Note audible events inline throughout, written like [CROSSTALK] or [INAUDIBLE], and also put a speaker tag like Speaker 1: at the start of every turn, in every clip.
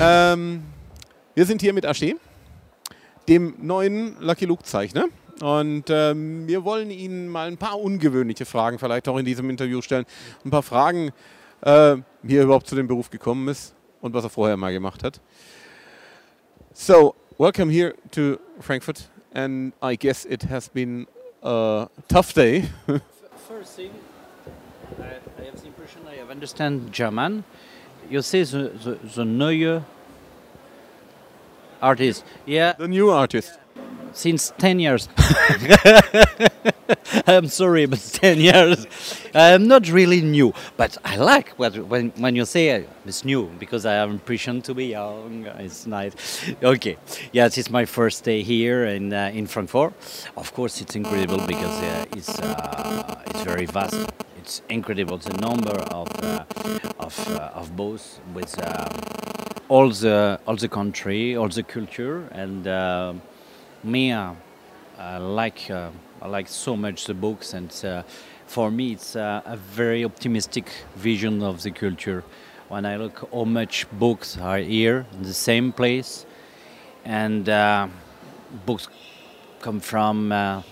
Speaker 1: Ähm, wir sind hier mit Asche, dem neuen Lucky Luke Zeichner. Und ähm, wir wollen Ihnen mal ein paar ungewöhnliche Fragen vielleicht auch in diesem Interview stellen. Ein paar Fragen, äh, wie er überhaupt zu dem Beruf gekommen ist und was er vorher mal gemacht hat. So, welcome here to Frankfurt. And I guess it has been a tough day. [LAUGHS]
Speaker 2: First thing, I, I have the impression I have understand German. You see the, the, the neue artist. Yeah,
Speaker 1: the new artist.
Speaker 2: since 10 years. [LAUGHS] I'm sorry, but [LAUGHS] 10 years. I'm not really new, but I like what, when, when you say it's new because I have impression to be young. It's nice. Okay, yes, it's my first day here in, uh, in Frankfurt. Of course, it's incredible because uh, it's, uh, it's very vast. It's incredible the number of, uh, of, uh, of both with um, all the all the country, all the culture, and uh, me, I like I like so much the books, and for me, it's a very optimistic vision of the culture. When I look how much books are here in the same place, and uh, books come from uh,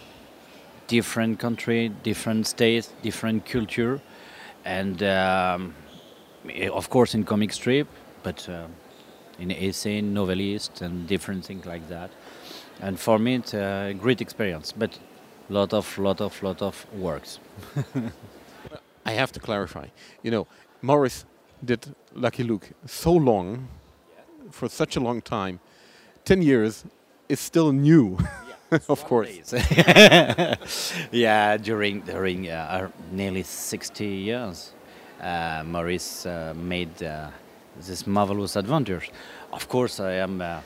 Speaker 2: different country, different states, different culture, and um, of course in comic strip, but uh, in essay, novelist, and different things like that. And for me, it's a great experience, but lot of, lot of, lot of works. [LAUGHS]
Speaker 1: I have to clarify. You know, Morris did Lucky Luke so long, for such a long time. Ten years is still new, [LAUGHS] [LAUGHS] of course. [LAUGHS]
Speaker 2: yeah, during during uh, nearly 60 years, uh, Maurice uh, made uh, this marvelous adventures. Of course, I am uh,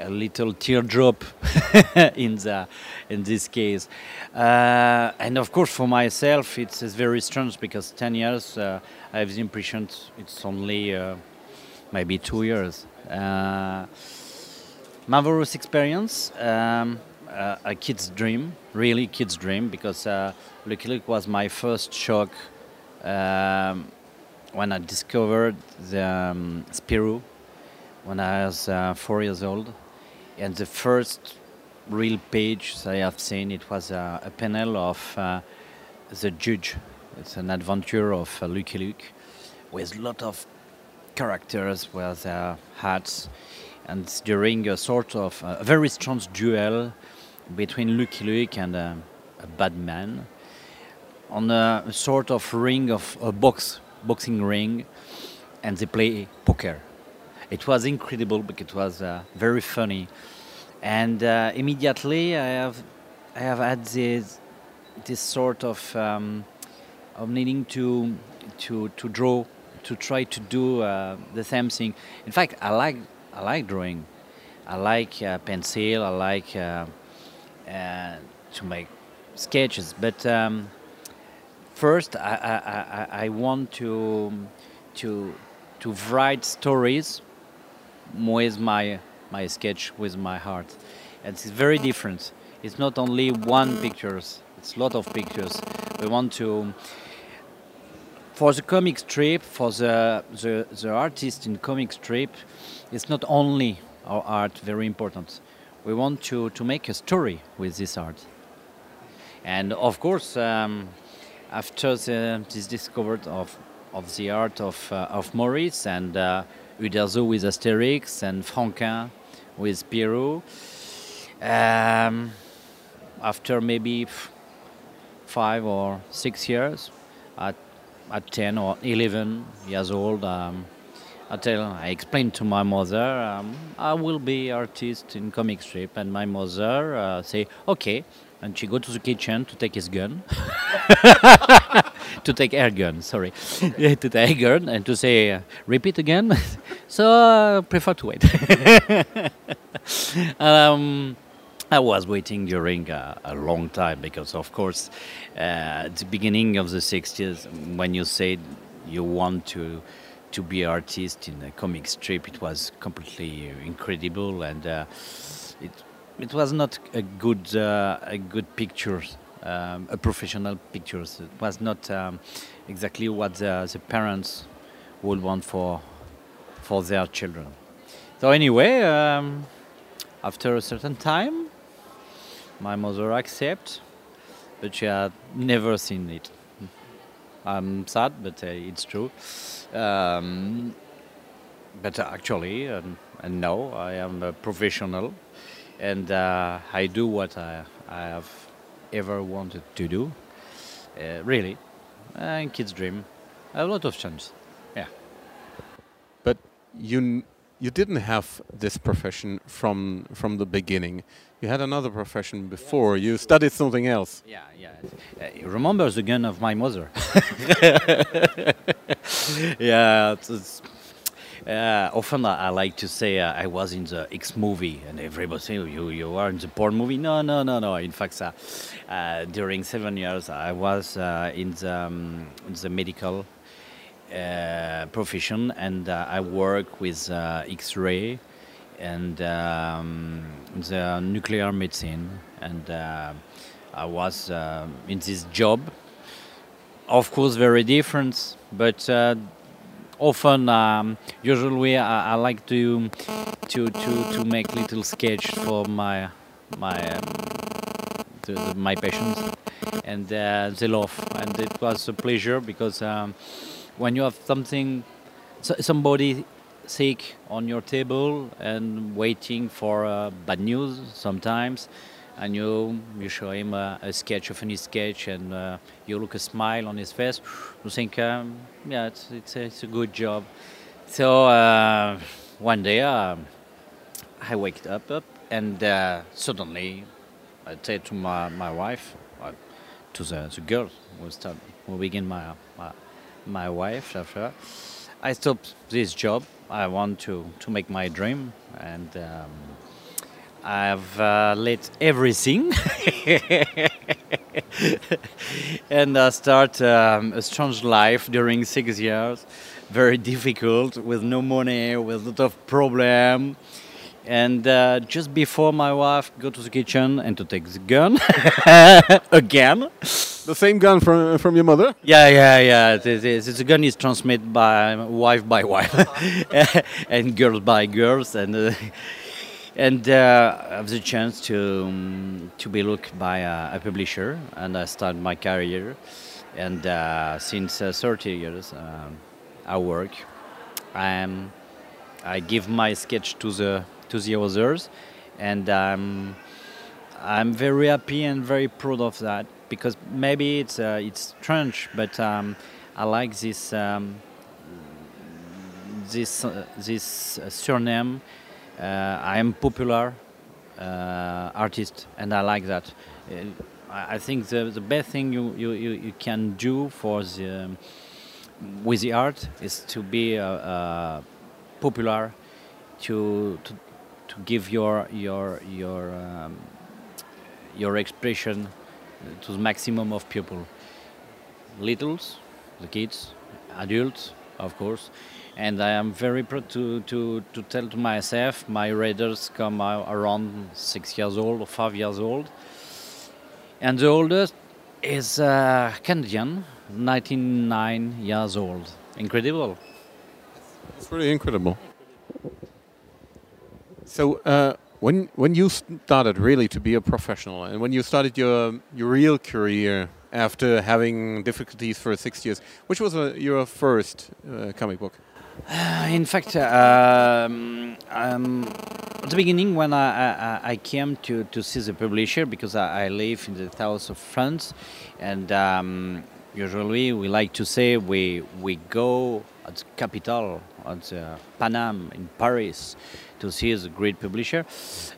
Speaker 2: a little teardrop [LAUGHS] in the in this case, uh, and of course for myself, it's, it's very strange because 10 years uh, I have the impression it's only uh, maybe two years. Uh, marvelous experience. Um, uh, a kid's dream, really kid's dream, because uh, Lucky Luke was my first shock um, when I discovered the um, Spirou when I was uh, four years old. And the first real page I have seen, it was uh, a panel of uh, the judge. It's an adventure of uh, Lucky Luke with a lot of characters with their hats and during a sort of uh, a very strange duel between Lucky Luke and uh, a bad man on a sort of ring of a box boxing ring and they play poker. It was incredible because it was uh, very funny. And uh, immediately i have i have had this this sort of um, of needing to to to draw to try to do uh, the same thing. In fact i like i like drawing. I like uh, pencil. I like uh, to make sketches. But um, first, I, I, I, I want to to to write stories with my my sketch with my heart. And it's very different. It's not only one pictures. It's a lot of pictures. We want to for the comic strip, for the, the, the artist in comic strip, it's not only our art very important. We want to, to make a story with this art. And of course, um, after the, this discovery of, of the art of, uh, of Maurice and uh, Uderzo with Asterix and Franquin with Pierrot, um, after maybe five or six years, at, at 10 or 11 years old, um, I tell, I explained to my mother, um, I will be artist in comic strip, and my mother uh, say, okay, and she go to the kitchen to take his gun, [LAUGHS] to take air gun, sorry, [LAUGHS] to take air gun, and to say, uh, repeat again. [LAUGHS] so I prefer to wait. um, I was waiting during a, a long time because, of course, uh, at the beginning of the 60s, when you said you want to to be an artist in a comic strip, it was completely incredible, and uh, it it was not a good uh, a good picture, um, a professional picture. It was not um, exactly what the, the parents would want for for their children. So anyway, um, after a certain time, my mother accept, but she had never seen it. I'm sad, but uh, it's true. Um, but actually, um, and now I am a professional, and uh, I do what I, I have ever wanted to do. Uh, really, and kids dream, I have a lot of chance. Yeah.
Speaker 1: But you you didn't have this profession from from the beginning. You had another profession before. You studied something else.
Speaker 2: Yeah, yeah. Uh, remember the gun of my mother? [LAUGHS] [LAUGHS] yeah, it's, it's, uh, often I, I like to say uh, I was in the X movie, and everybody say you you are in the porn movie. No, no, no, no. In fact, uh, uh, during seven years I was uh, in the um, in the medical profession, and uh, I work with uh, X-ray and um, the nuclear medicine, and uh, I was uh, in this job. Of course, very different, but uh, often, um, usually, I, I like to to to to make little sketch for my my um, the, the, my patients, and uh, they love, and it was a pleasure because um, when you have something, somebody sick on your table and waiting for uh, bad news sometimes and you you show him a, a sketch, a funny sketch, and uh, you look a smile on his face. You think, um, yeah, it's it's a, it's a good job. So uh, one day uh, I waked up, up and uh, suddenly I said to my, my wife, uh, to the, the girl who start who begin my, my my wife after. I stopped this job. I want to, to make my dream, and um, I've uh, let everything, [LAUGHS] and I start um, a strange life during six years, very difficult, with no money, with a lot of problem. And uh, just before my wife go to the kitchen and to take the gun [LAUGHS] again,
Speaker 1: The same gun from from your mother.
Speaker 2: yeah, yeah, yeah. The, the, the gun is transmitted by wife by wife, [LAUGHS] and girls by girls, and uh, and uh, I have the chance to um, to be looked by a, a publisher, and I start my career, and uh, since uh, 30 years um, I work. Um, I give my sketch to the to the others, and um, I'm very happy and very proud of that because maybe it's uh, it's strange, but um, I like this um, this uh, this uh, surname. Uh, I am popular uh, artist, and I like that. Uh, I think the the best thing you you, you, can do for the um, with the art is to be popular, to to to give your your your um, your expression to the maximum of people. Littles, the kids, adults, of course. And I am very proud to, to, to tell to myself, my readers come around six years old or five years old. And the oldest is uh, Canadian, 99 years old. Incredible.
Speaker 1: It's really incredible. So uh, when when you started really to be a professional, and when you started your your real career after having difficulties for six years, which was uh, your first uh, comic book?
Speaker 2: Uh, in fact, um, um, at the beginning, when I, I, I came to, to see the publisher, because I, I live in the south of France, and um, usually we like to say we, we go at the capital, at uh, Paname in Paris, to see the great publisher,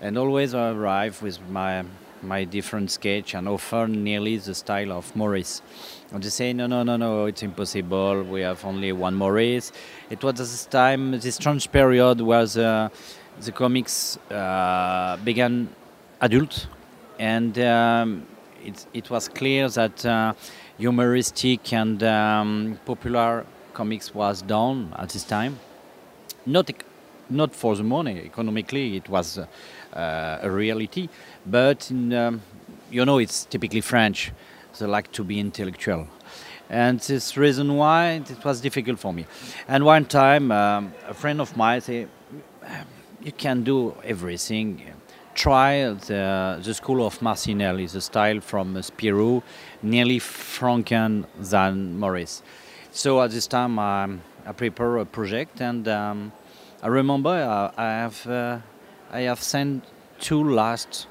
Speaker 2: and always I arrive with my my different sketch and offer nearly the style of Maurice. And they say, no, no, no, no, it's impossible. We have only one Maurice. It was this time, this strange period where the, the comics uh, began adult, and um, it, it was clear that uh, humoristic and um, popular comics was down at this time. Not not for the money. Economically, it was uh, uh, a reality. But in, um, you know, it's typically French. They like to be intellectual, and this reason why it was difficult for me. And one time, um, a friend of mine said, you can do everything. Try the, the school of Marcinelle the style from Spirou, nearly Franquin than Maurice. So at this time um, I prepare a project and um, I remember uh, I have uh, I have sent two last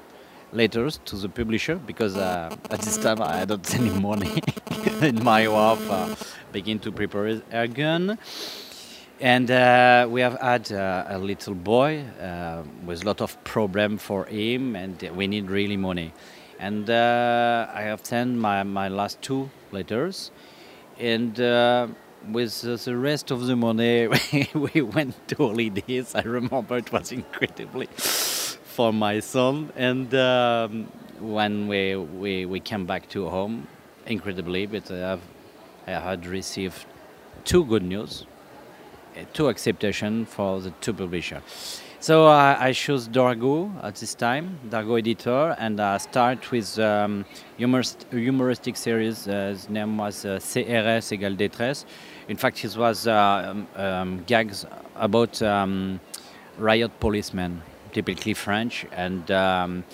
Speaker 2: letters to the publisher because uh, at this time I don't any money. [LAUGHS] And my wife uh, began to prepare her gun and uh, we have had uh, a little boy uh, with a lot of problem for him and we need really money. And I have sent my, my last two letters and with the rest of the money [LAUGHS] we went to holidays I remember it was incredibly for my son. And um, when we, we, we came back to home, incredibly, but I, have, I had received two good news, uh, two acceptation for the two publisher. So uh, I chose Dargaud at this time, Dargaud editor, and I start with um, humorist, humoristic series. Uh, his name was uh, CRS égale détresse. In fact, it was uh, um, um, gags about um, riot policemen typically French, and um,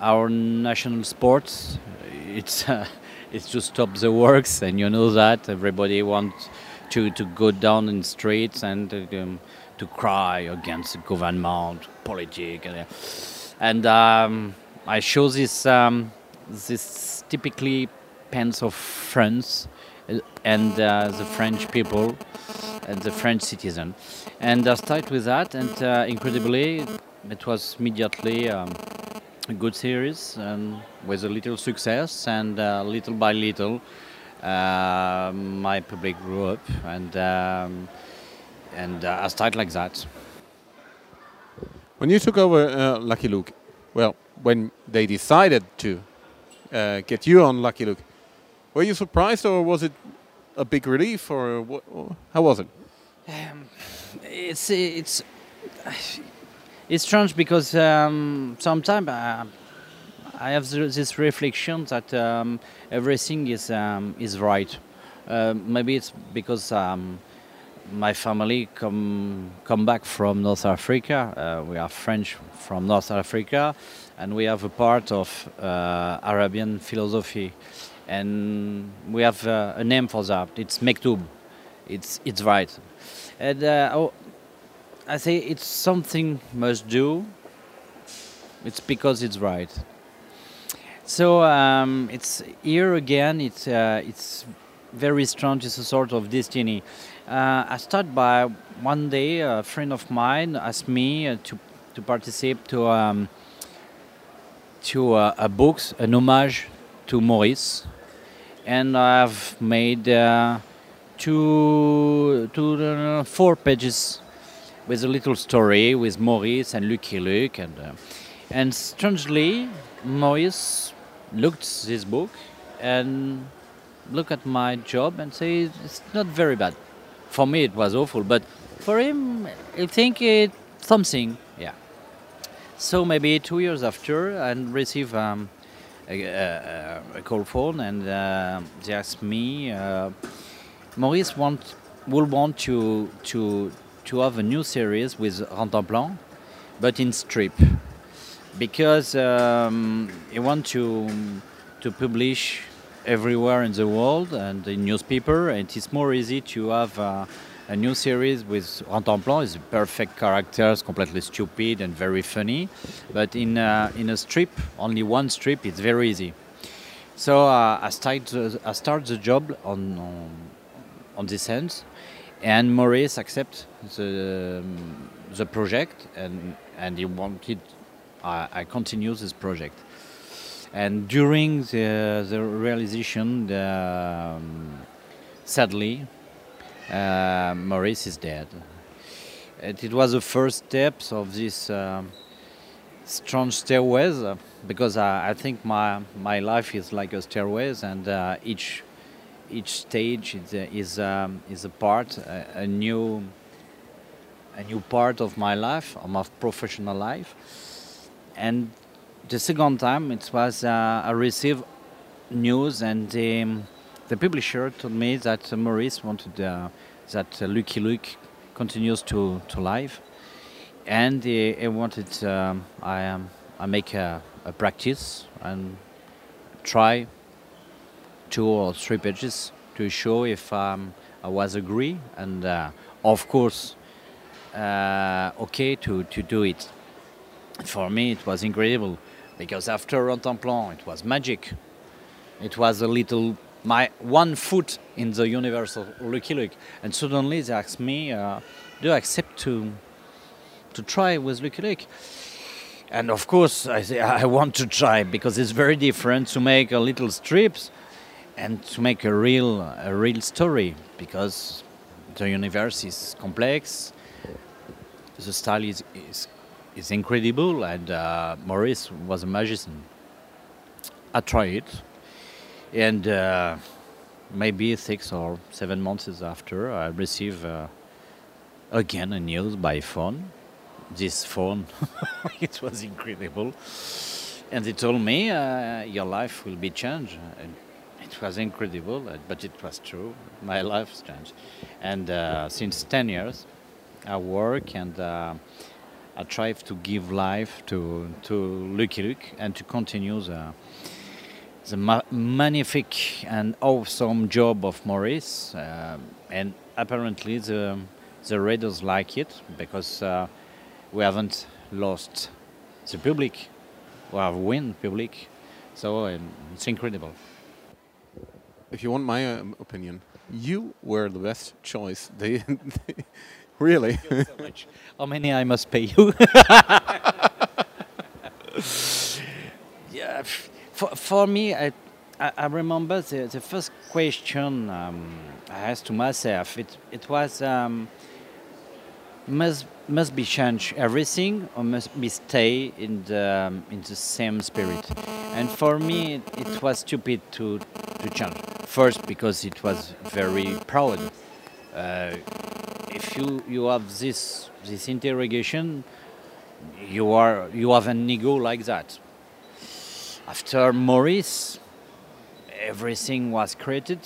Speaker 2: our national sports, it's [LAUGHS] uh, it's to stop the works, and you know that everybody wants to, to go down in streets and to cry against the government, politics, and, um, I show this um, this typically pens of France uh, and uh, the French people and the French citizen. And I start with that, and uh, incredibly, it was immediately um, a good series and with a little success and uh, little by little uh, my public grew up and um, and uh, I started like that.
Speaker 1: When you took over uh, Lucky Luke, well, when they decided to uh, get you on Lucky Luke, were you surprised or was it a big relief or what, how was it? Um,
Speaker 2: it's it's it's strange because um, sometimes uh, I have this reflection that um, everything is um, is right. Uh, maybe it's because um, my family come come back from North Africa. Uh, we are French from North Africa, and we have a part of uh, Arabian philosophy, and we have uh, a name for that. It's Mektoub. It's it's right. And uh, oh, I say it's something must do. It's because it's right. So um, it's here again. It's uh, it's very strange. It's a sort of destiny. Uh, I start by one day a friend of mine asked me uh, to to participate to um, to uh, a book, an homage to Maurice, and I've made uh, two, two uh, four pages with a little story with Maurice and Lucky Luke, and uh, and strangely, Maurice looked this book and looked at my job and said it's not very bad. For me, it was awful, but for him, I think it something. Yeah. So maybe two years after, I receive um, a, a, a, call phone, and uh, they asked me, uh, Maurice want will want to to to have a new series with Rantanplan, but in strip, because um, he want to to publish everywhere in the world and in newspaper, and it's more easy to have uh, a new series with Rantanplan is perfect characters, completely stupid and very funny, but in uh, in a strip, only one strip, it's very easy. So uh, I start I start the job on on, on this end and Maurice accepted the um, the project and and he wanted I, I continue this project and during the the realization um, sadly uh, Maurice is dead it, it, was the first steps of this uh, strange stairways uh, because I, I, think my my life is like a stairways and uh, each each stage is is, um, is a part, a, a, new a new part of my life, of my professional life. And the second time it was uh, I received news and um, the publisher told me that uh, Maurice wanted uh, that Lucky Luke continues to, to live. and he, he wanted um, I um, I make a, a practice and try two or three pages to show if um, I was agree and uh, of course uh, okay to, to do it. For me it was incredible because after Rantanplan it was magic. It was a little my one foot in the universal Lucky Luke and suddenly they asked me uh, do I accept to to try with Lucky Luke? And of course, I say I want to try because it's very different to make a little strips and to make a real a real story because the universe is complex. The style is is, is incredible, and uh, Maurice was a magician. I tried it, and uh, maybe six or seven months after, I received uh, again a news by phone this phone. [LAUGHS] it was incredible. And they told me, uh, your life will be changed. And it was incredible, uh, but it was true. My life changed. And uh, since 10 years, I work and I try to give life to, to Lucky Luke and to continue the, the ma magnific and awesome job of Maurice. Uh, and apparently the, the readers like it because uh, we haven't lost the public, we have won public, so um, it's incredible.
Speaker 1: If you want my um, opinion, you were the best choice. They, [LAUGHS] they really.
Speaker 2: so much. How many I must pay you? [LAUGHS] yeah, for, for me, I, I, I remember the, the first question um, I asked to myself. It it was um, must must be change everything or must be stay in the um, in the same spirit. And for me it, it, was stupid to to change. First because it was very proud. Uh, if you you have this this interrogation you are you have an ego like that. After Maurice everything was created.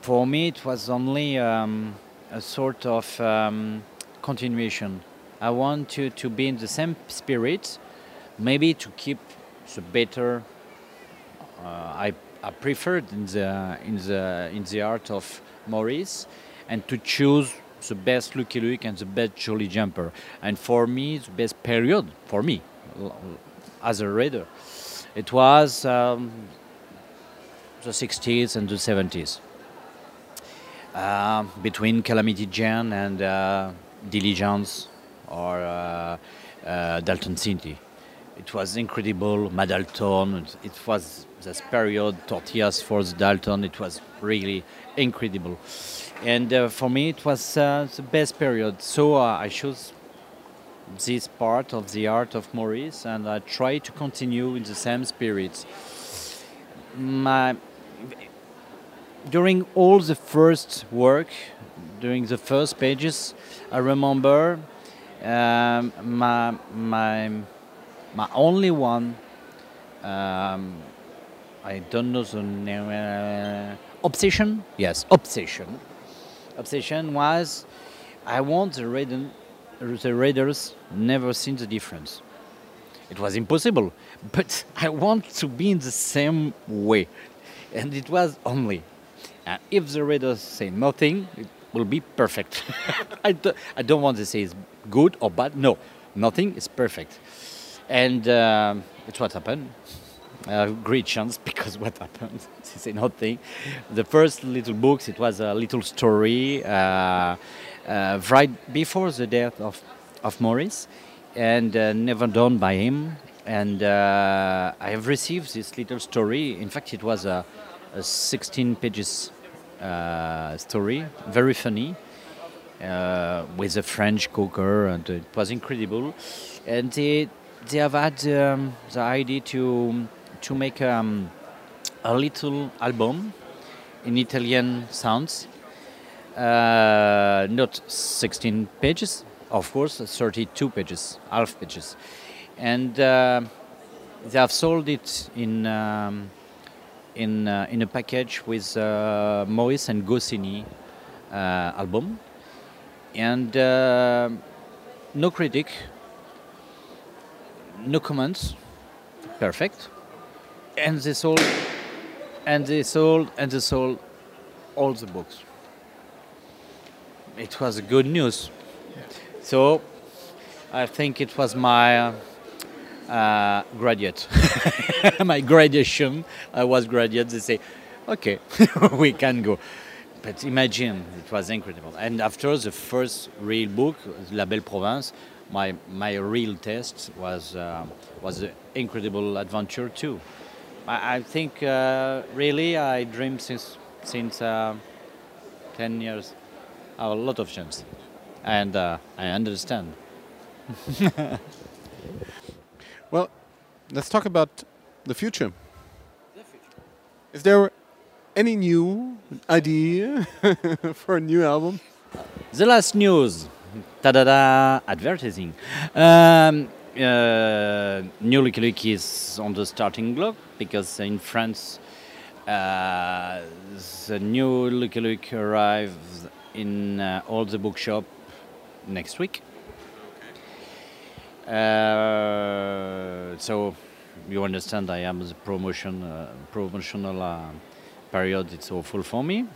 Speaker 2: For me it was only um, a sort of um, continuation. I want to, to be in the same spirit, maybe to keep the better. Uh, I, I preferred in the in the in the art of Maurice, and to choose the best Lucky Luke and the best Jolly Jumper. And for me, the best period for me as a reader, it was um, the 60s and the 70s. Uh, between Calamity Jane and uh, Diligence or uh, uh, Dalton City. It was incredible, Ma Dalton. It was this period, tortillas for the Dalton. It was really incredible. And uh, for me, it was uh, the best period. So I chose this part of the art of Maurice and I try to continue in the same spirit. My, during all the first work, during the first pages, I remember um, my my my only one. Um, I don't know the name. Uh, obsession. Yes, obsession. Obsession was I want the reader, the readers never seen the difference. It was impossible, [LAUGHS] but I want to be in the same way, and it was only. And if the readers say nothing, it will be perfect. [LAUGHS] I, do, I don't want to say it's good or bad. No, nothing is perfect. And uh, it's what happened. Uh, great chance [LAUGHS] because what happened? [LAUGHS] they say nothing. The first little books, it was a little story uh, uh, right before the death of, of Maurice and uh, never done by him. And uh, I have received this little story. In fact, it was a, a 16 pages uh, story, very funny, uh, with a French cooker, and it was incredible. And they they have had um, the idea to to make um, a little album in Italian sounds, uh, not 16 pages, of course, 32 pages, half pages, and uh, they have sold it in. Um, in uh, in a package with uh, and Goscinny uh, album, and uh, no critic, no comments, perfect, and they sold, and they sold, and they sold all the books. It was good news. So I think it was my uh, graduate, [LAUGHS] my graduation. I was graduate. They say, okay, [LAUGHS] we can go. But imagine, it was incredible. And after the first real book, La Belle Province, my my real test was uh, was an incredible adventure too. I, I think uh, really I dreamed since since uh, ten years. I have a lot of chance, and uh, I understand. [LAUGHS]
Speaker 1: Well, let's talk about the future. Is there any new idea [LAUGHS] for a new album?
Speaker 2: The last news. Ta-da-da! Advertising. Um, uh, New Lucky Luke is on the starting block because in France, uh, the new Lucky Luke arrives in uh, all the bookshop next week. Uh, so you understand I am the promotion uh, promotional uh, period. It's awful for me.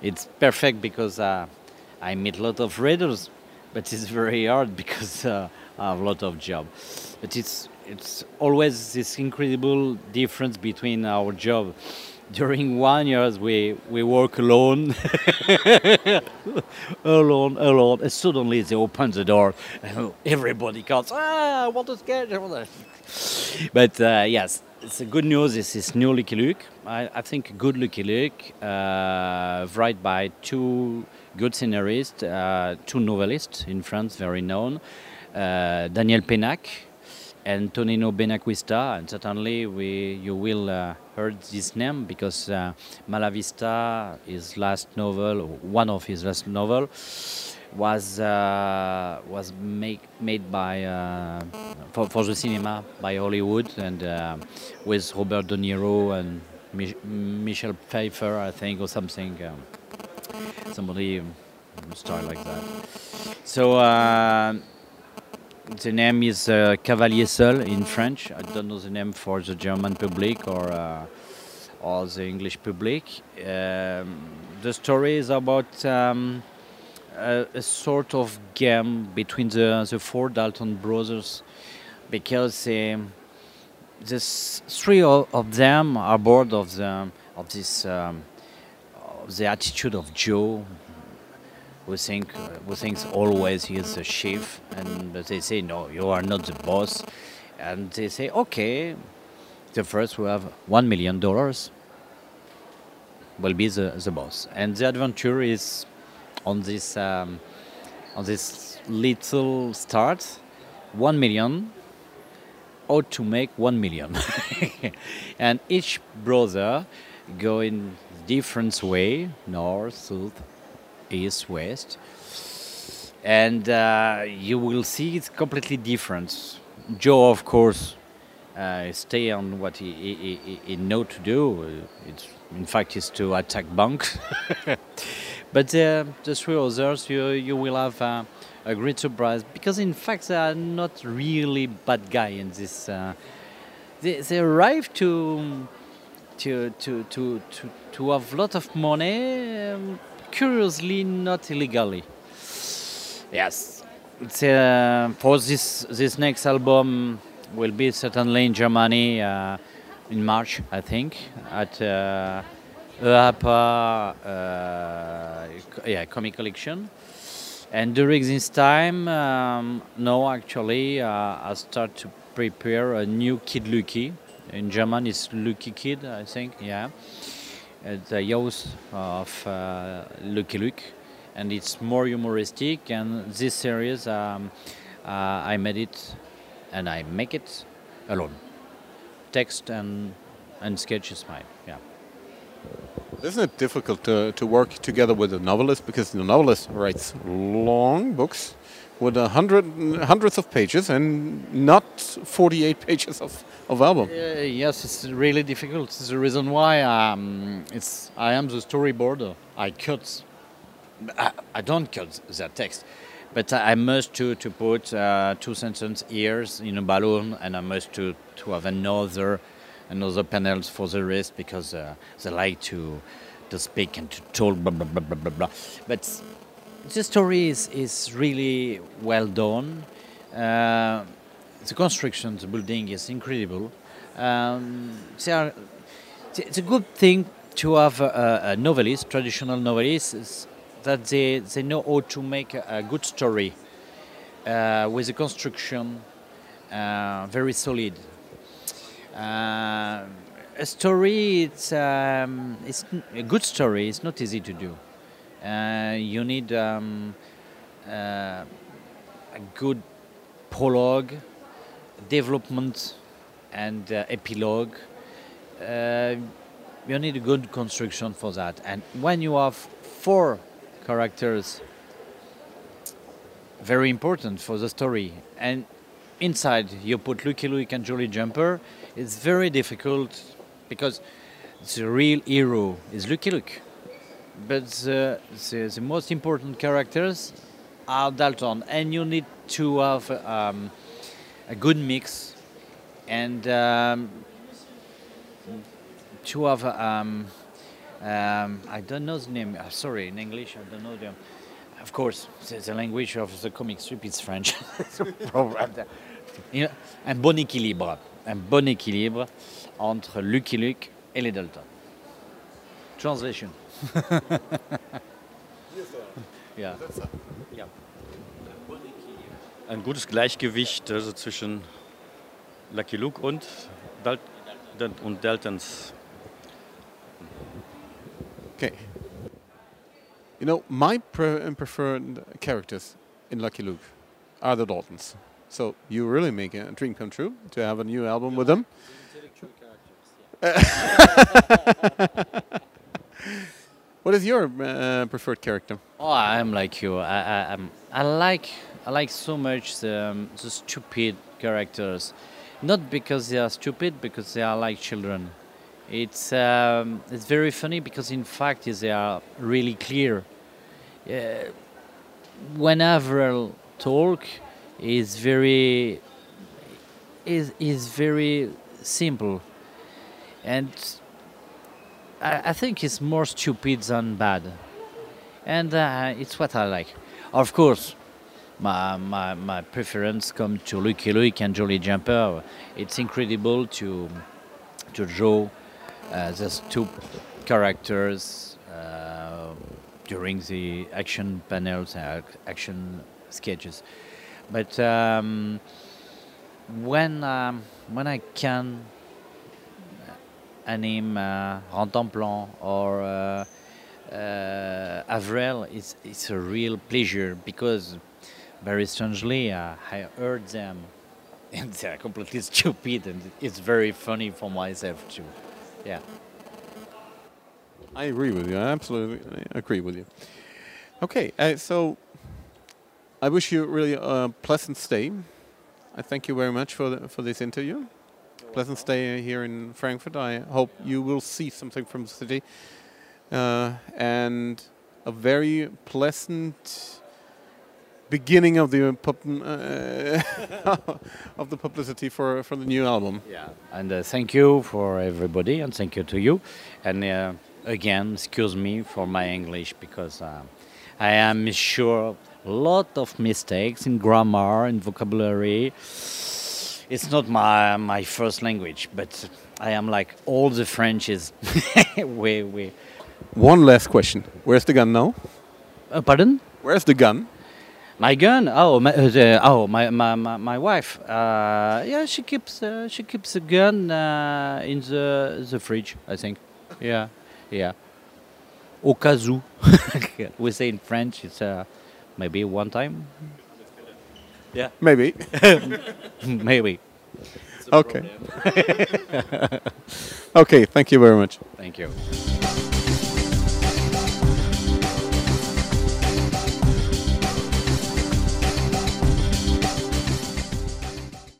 Speaker 2: It's perfect because uh, I meet a lot of readers, but it's very hard [LAUGHS] because uh, I have a lot of job. But it's it's always this incredible difference between our job. During one year, we we work alone, [LAUGHS] alone, alone, and suddenly they open the door, and [LAUGHS] everybody comes. Ah, I want to sketch. I want to-" But uh, yes, it's a good news. This is new Lucky Luke. I, I think good Lucky Luke, uh, written by two good scenarists, uh, two novelists in France, very known, uh, Daniel Pennac and Tonino Benacquista. And certainly, we you will uh, heard this name because uh, Malavita, his last novel, one of his last novel, was uh, was make, made by uh, for, for the cinema by Hollywood and uh, with Robert De Niro and Mich- Michelle Pfeiffer, I think, or something. Um, somebody um, style like that. So uh, the name is uh, Cavalier Seul in French. I don't know the name for the German public or uh, or the English public. Um, the story is about um, a, a sort of game between the the four Dalton brothers, because um, three of them are bored of the of this um, of the attitude of Joe, who think who thinks always he is the chief, and they say no, you are not the boss, and they say okay, the first will have one million dollars, will be the, the boss, and the adventure is on this um, on this little start, one million. How to make one million, [LAUGHS] and each brother go in different way, north, south, east, west, and uh, you will see it's completely different. Joe, of course, uh, stay on what he, he, he, he know to do. It's in fact is to attack banks. [LAUGHS] but uh, the three others, you you will have uh, a great surprise because in fact they are not really bad guy in this. Uh, they they arrive to to to to to, to have a lot of money, um, curiously not illegally. Yes, uh, for this this next album will be certainly in Germany uh, in March, I think, at uh, Ehapa, uh, co- yeah, comic collection. And during this time, um, no, actually, uh, I start to prepare a new Kid Lucky. In German, it's Lucky Kid, I think, yeah. It's the youth of uh, Lucky Luke. And it's more humoristic. And this series, um, uh, I made it and I make it alone. Text and, and sketch is mine, yeah.
Speaker 1: Isn't it difficult to, to work together with a novelist because the novelist writes long books with a hundred hundreds of pages and not 48 [LAUGHS] pages of, of album?
Speaker 2: Uh, yes, it's really difficult. It's the reason why um, it's I am the storyboarder. I cut. I, I don't cut the text, But I must to, to put uh, two sentences ears in a balloon, and I must to, to have another another panels for the rest because uh, they like to to speak and to talk blah blah blah blah blah. But the story is, is really well done. Uh, the construction, the building is incredible. Um, are, it's a good thing to have a, a novelist, traditional novelist, is that they, they know how to make a, a good story uh, with a construction uh, very solid. Uh, a story, it's, um, it's a good story. It's not easy to do. Uh, you need um, uh, a good prologue, development, and uh, epilogue. You need a good construction for that. And when you have four characters, very important for the story, and inside you put Lucky Luke and Jolly Jumper, it's very difficult because the real hero is Lucky Luke. But the, the, the most important characters are Dalton, and you need to have um, a good mix and um, to have um, um, I don't know the name. Uh, sorry, in English I don't know them. Of course, the, the language of the comic strip is French. [LAUGHS] Un bon équilibre, un bon équilibre entre Lucky Luke et les Dalton. Translation. Ja. [LAUGHS] ja.
Speaker 3: Ein gutes Gleichgewicht also zwischen Lucky Luke und, Dal und Daltons.
Speaker 1: Okay. You know, my pre- preferred characters in Lucky Luke are the Daltons. So you really make a dream come true to have a new album with them. [LAUGHS] [LAUGHS] What is your uh, preferred character?
Speaker 2: Oh, I'm like you. I, I, I'm, I like I like so much the, um, the stupid characters, not because they are stupid, because they are like children. It's um, it's very funny because in fact they are really clear. Uh, when Averell talk, is very is is very simple, and I, I think it's more stupid than bad and uh, it's what I like. Of course, my, my, my preference come to Lucky Luke and Jolly Jumper. It's incredible to to draw uh, two characters uh, during the action panels and ac- action sketches. But um, when um, when I can anime uh, Rantanplan or uh, uh, Averell, it's, it's a real pleasure because very strangely uh, I heard them [LAUGHS] and they're completely [LAUGHS] stupid and it's very funny for myself too. Yeah.
Speaker 1: I agree with you. I absolutely agree with you. Okay, uh, so I wish you really a pleasant stay. I thank you very much for the, for this interview. Pleasant stay here in Frankfurt. I hope you will see something from the city, uh, and a very pleasant beginning of the uh, [LAUGHS] of the publicity for for the new album.
Speaker 2: Yeah. And uh, thank you for everybody and thank you to you. And uh, again, excuse me for my English because uh, I am sure a lot of mistakes in grammar and vocabulary. It's not my my first language, but I am like all the French is [LAUGHS] we we.
Speaker 1: One last question: Where's the gun now?
Speaker 2: Uh, pardon?
Speaker 1: Where's the gun?
Speaker 2: My gun? Oh, my, uh, the, oh, my, my, my, my wife. Uh, yeah, she keeps uh, she keeps the gun uh, in the the fridge. I think. Yeah, yeah. Au cas où, [LAUGHS] we say in French. It's uh, maybe one time. Yeah,
Speaker 1: Maybe. [LAUGHS]
Speaker 2: maybe.
Speaker 1: okay. [LAUGHS] okay. Thank you very much.
Speaker 2: Thank you.